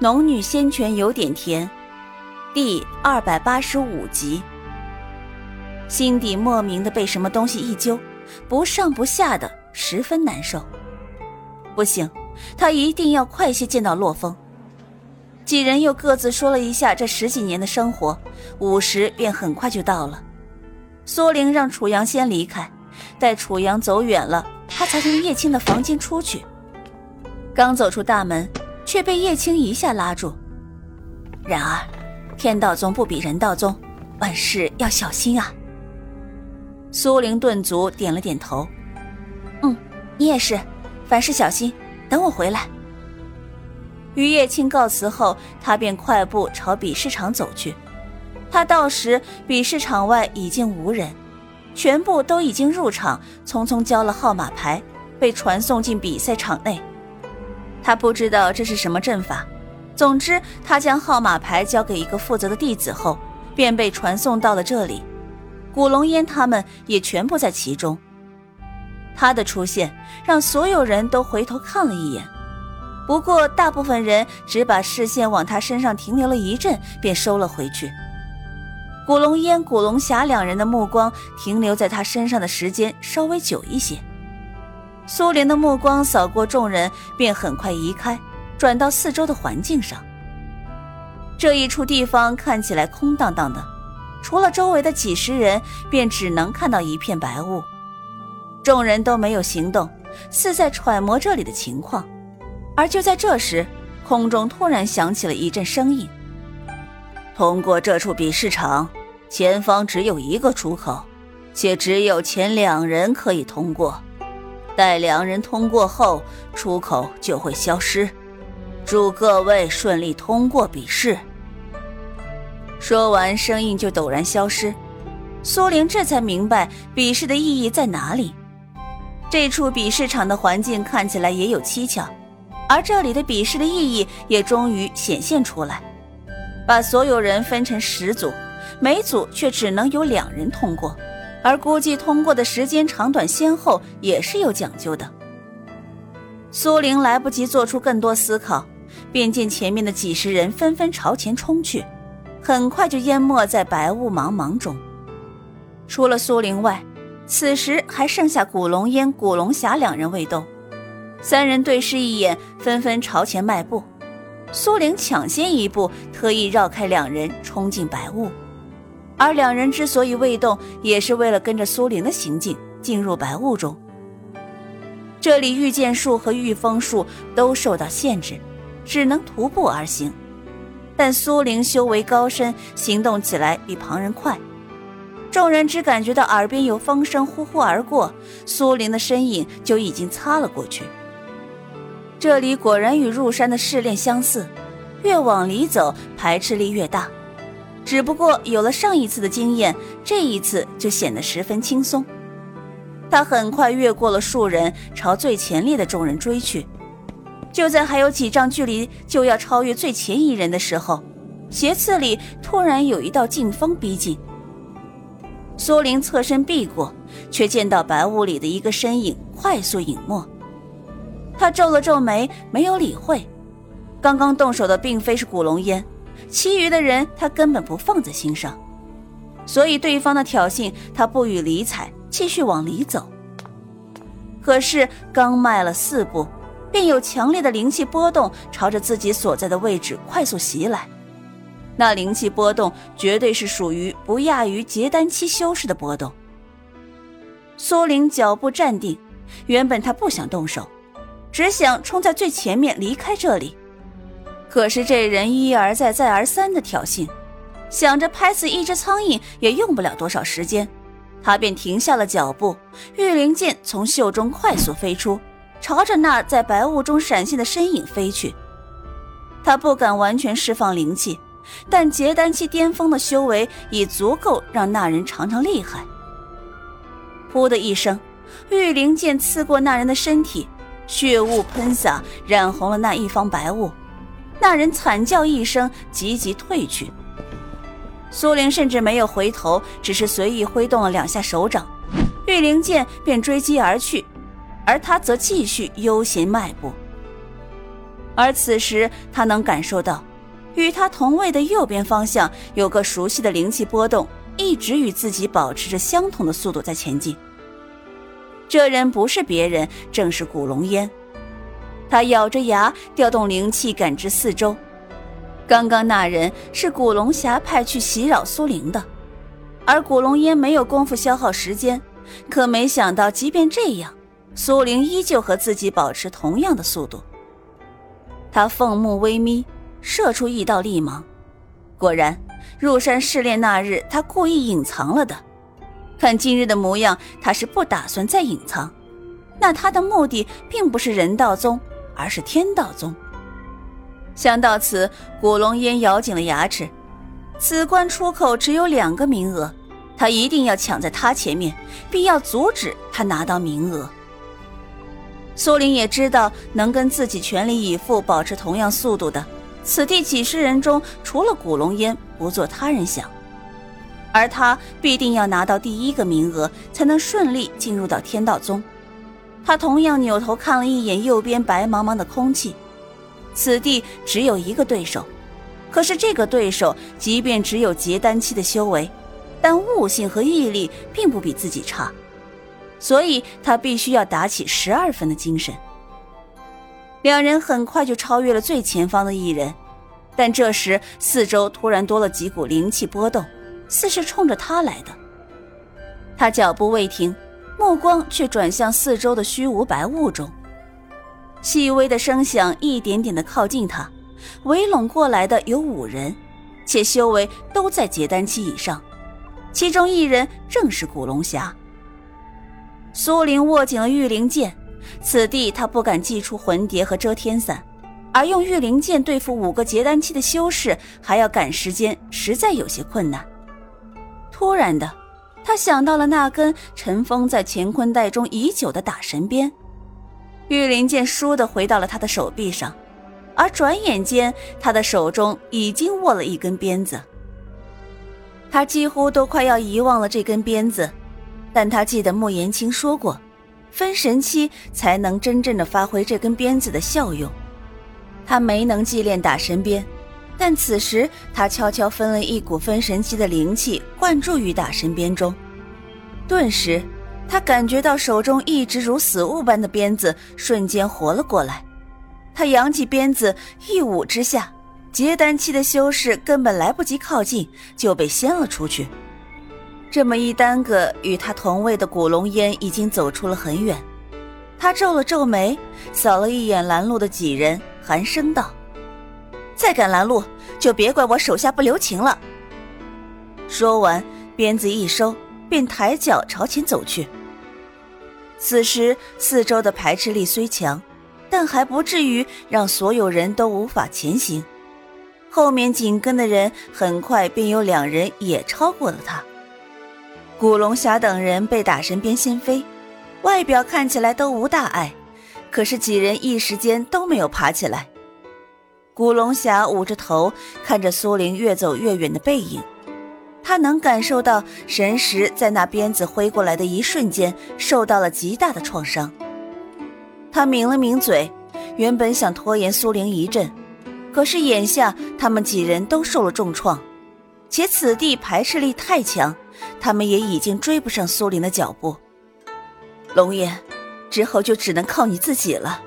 农女仙泉有点甜，第二百八十五集。心底莫名的被什么东西一揪，不上不下的，十分难受。不行，他一定要快些见到洛风。几人又各自说了一下这十几年的生活，午时便很快就到了。苏玲让楚阳先离开，待楚阳走远了，他才从叶青的房间出去。刚走出大门。却被叶青一下拉住。然而，天道宗不比人道宗，万事要小心啊。苏灵顿足，点了点头。嗯，你也是，凡事小心。等我回来。与叶青告辞后，他便快步朝比试场走去。他到时，比试场外已经无人，全部都已经入场，匆匆交了号码牌，被传送进比赛场内。他不知道这是什么阵法，总之，他将号码牌交给一个负责的弟子后，便被传送到了这里。古龙烟他们也全部在其中。他的出现让所有人都回头看了一眼，不过大部分人只把视线往他身上停留了一阵，便收了回去。古龙烟、古龙霞两人的目光停留在他身上的时间稍微久一些。苏联的目光扫过众人，便很快移开，转到四周的环境上。这一处地方看起来空荡荡的，除了周围的几十人，便只能看到一片白雾。众人都没有行动，似在揣摩这里的情况。而就在这时，空中突然响起了一阵声音：“通过这处比试场，前方只有一个出口，且只有前两人可以通过。”待两人通过后，出口就会消失。祝各位顺利通过比试。说完，声音就陡然消失。苏玲这才明白比试的意义在哪里。这处比试场的环境看起来也有蹊跷，而这里的比试的意义也终于显现出来。把所有人分成十组，每组却只能有两人通过。而估计通过的时间长短先后也是有讲究的。苏玲来不及做出更多思考，便见前面的几十人纷纷朝前冲去，很快就淹没在白雾茫茫中。除了苏玲外，此时还剩下古龙烟、古龙霞两人未动。三人对视一眼，纷纷朝前迈步。苏玲抢先一步，特意绕开两人，冲进白雾。而两人之所以未动，也是为了跟着苏玲的行径进入白雾中。这里御剑术和御风术都受到限制，只能徒步而行。但苏玲修为高深，行动起来比旁人快。众人只感觉到耳边有风声呼呼而过，苏玲的身影就已经擦了过去。这里果然与入山的试炼相似，越往里走，排斥力越大。只不过有了上一次的经验，这一次就显得十分轻松。他很快越过了数人，朝最前列的众人追去。就在还有几丈距离就要超越最前一人的时候，斜刺里突然有一道劲风逼近。苏林侧身避过，却见到白雾里的一个身影快速隐没。他皱了皱眉，没有理会。刚刚动手的并非是古龙烟。其余的人他根本不放在心上，所以对方的挑衅他不予理睬，继续往里走。可是刚迈了四步，便有强烈的灵气波动朝着自己所在的位置快速袭来。那灵气波动绝对是属于不亚于结丹期修士的波动。苏玲脚步站定，原本他不想动手，只想冲在最前面离开这里。可是这人一而再、再而三的挑衅，想着拍死一只苍蝇也用不了多少时间，他便停下了脚步。玉灵剑从袖中快速飞出，朝着那在白雾中闪现的身影飞去。他不敢完全释放灵气，但结丹期巅峰的修为已足够让那人尝尝厉害。噗的一声，玉灵剑刺过那人的身体，血雾喷洒，染红了那一方白雾。那人惨叫一声，急急退去。苏玲甚至没有回头，只是随意挥动了两下手掌，玉灵剑便追击而去，而他则继续悠闲迈步。而此时他能感受到，与他同位的右边方向有个熟悉的灵气波动，一直与自己保持着相同的速度在前进。这人不是别人，正是古龙烟。他咬着牙，调动灵气感知四周。刚刚那人是古龙侠派去袭扰苏灵的，而古龙烟没有功夫消耗时间，可没想到，即便这样，苏灵依旧和自己保持同样的速度。他凤目微眯，射出一道厉芒。果然，入山试炼那日，他故意隐藏了的。看今日的模样，他是不打算再隐藏。那他的目的并不是人道宗，而是天道宗。想到此，古龙烟咬紧了牙齿。此关出口只有两个名额，他一定要抢在他前面，必要阻止他拿到名额。苏玲也知道，能跟自己全力以赴、保持同样速度的，此地几十人中，除了古龙烟，不做他人想。而他必定要拿到第一个名额，才能顺利进入到天道宗。他同样扭头看了一眼右边白茫茫的空气，此地只有一个对手，可是这个对手即便只有结丹期的修为，但悟性和毅力并不比自己差。所以他必须要打起十二分的精神。两人很快就超越了最前方的一人，但这时四周突然多了几股灵气波动，似是冲着他来的。他脚步未停，目光却转向四周的虚无白雾中，细微的声响一点点的靠近他，围拢过来的有五人，且修为都在结丹期以上，其中一人正是古龙侠。苏玲握紧了御灵剑，此地他不敢祭出魂蝶和遮天伞，而用御灵剑对付五个结丹期的修士，还要赶时间，实在有些困难。突然的，他想到了那根尘封在乾坤袋中已久的打神鞭，玉灵剑倏地回到了他的手臂上，而转眼间，他的手中已经握了一根鞭子。他几乎都快要遗忘了这根鞭子。但他记得穆言青说过，分神期才能真正的发挥这根鞭子的效用。他没能祭炼打神鞭，但此时他悄悄分了一股分神期的灵气灌注于打神鞭中，顿时他感觉到手中一直如死物般的鞭子瞬间活了过来。他扬起鞭子一舞之下，结丹期的修士根本来不及靠近，就被掀了出去。这么一耽搁，与他同位的古龙烟已经走出了很远。他皱了皱眉，扫了一眼拦路的几人，寒声道：“再敢拦路，就别怪我手下不留情了。”说完，鞭子一收，便抬脚朝前走去。此时四周的排斥力虽强，但还不至于让所有人都无法前行。后面紧跟的人很快便有两人也超过了他。古龙侠等人被打神鞭掀飞，外表看起来都无大碍，可是几人一时间都没有爬起来。古龙侠捂着头，看着苏玲越走越远的背影，他能感受到神识在那鞭子挥过来的一瞬间受到了极大的创伤。他抿了抿嘴，原本想拖延苏玲一阵，可是眼下他们几人都受了重创，且此地排斥力太强。他们也已经追不上苏玲的脚步，龙爷，之后就只能靠你自己了。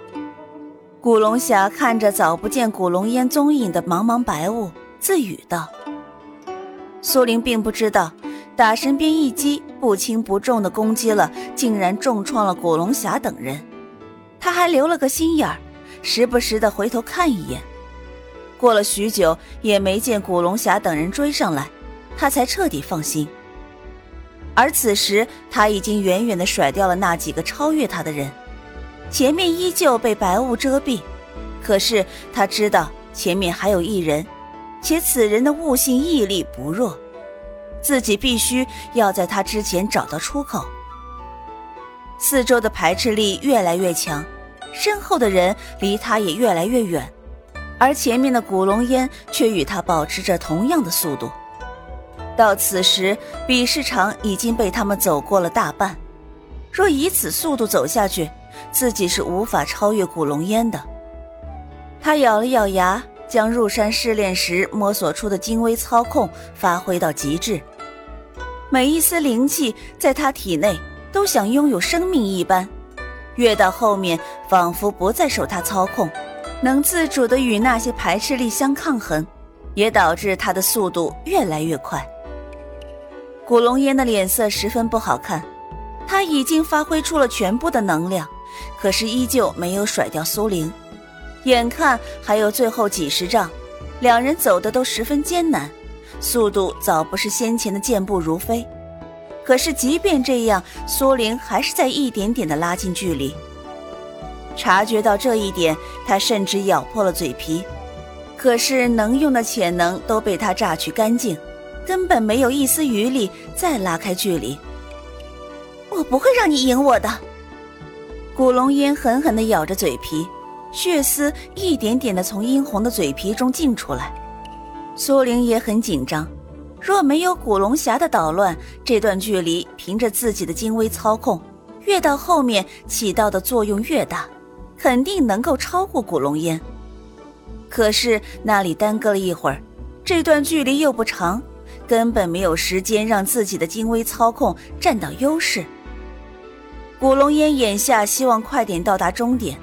古龙侠看着早不见古龙烟踪影的茫茫白雾，自语道：“苏玲并不知道，打神鞭一击不轻不重的攻击了，竟然重创了古龙侠等人。他还留了个心眼儿，时不时的回头看一眼。过了许久，也没见古龙侠等人追上来，他才彻底放心。”而此时，他已经远远的甩掉了那几个超越他的人，前面依旧被白雾遮蔽。可是他知道前面还有一人，且此人的悟性毅力不弱，自己必须要在他之前找到出口。四周的排斥力越来越强，身后的人离他也越来越远，而前面的古龙烟却与他保持着同样的速度。到此时，比试场已经被他们走过了大半。若以此速度走下去，自己是无法超越古龙烟的。他咬了咬牙，将入山试炼时摸索出的精微操控发挥到极致。每一丝灵气在他体内都想拥有生命一般，越到后面仿佛不再受他操控，能自主的与那些排斥力相抗衡，也导致他的速度越来越快。古龙烟的脸色十分不好看，他已经发挥出了全部的能量，可是依旧没有甩掉苏玲。眼看还有最后几十丈，两人走的都十分艰难。速度早不是先前的健步如飞，可是即便这样，苏玲还是在一点点的拉近距离。察觉到这一点，他甚至咬破了嘴皮，可是能用的潜能都被他榨取干净，根本没有一丝余力再拉开距离。我不会让你赢我的，古龙烟狠狠地咬着嘴皮，血丝一点点的从殷红的嘴皮中浸出来。苏玲也很紧张，若没有古龙霞的捣乱，这段距离凭着自己的精微操控，越到后面起到的作用越大，肯定能够超过古龙烟。可是那里耽搁了一会儿，这段距离又不长，根本没有时间让自己的精微操控占到优势。古龙烟眼下希望快点到达终点，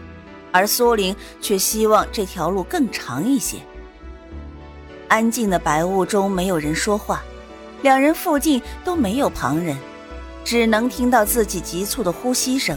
而苏玲却希望这条路更长一些。安静的白雾中没有人说话，两人附近都没有旁人，只能听到自己急促的呼吸声。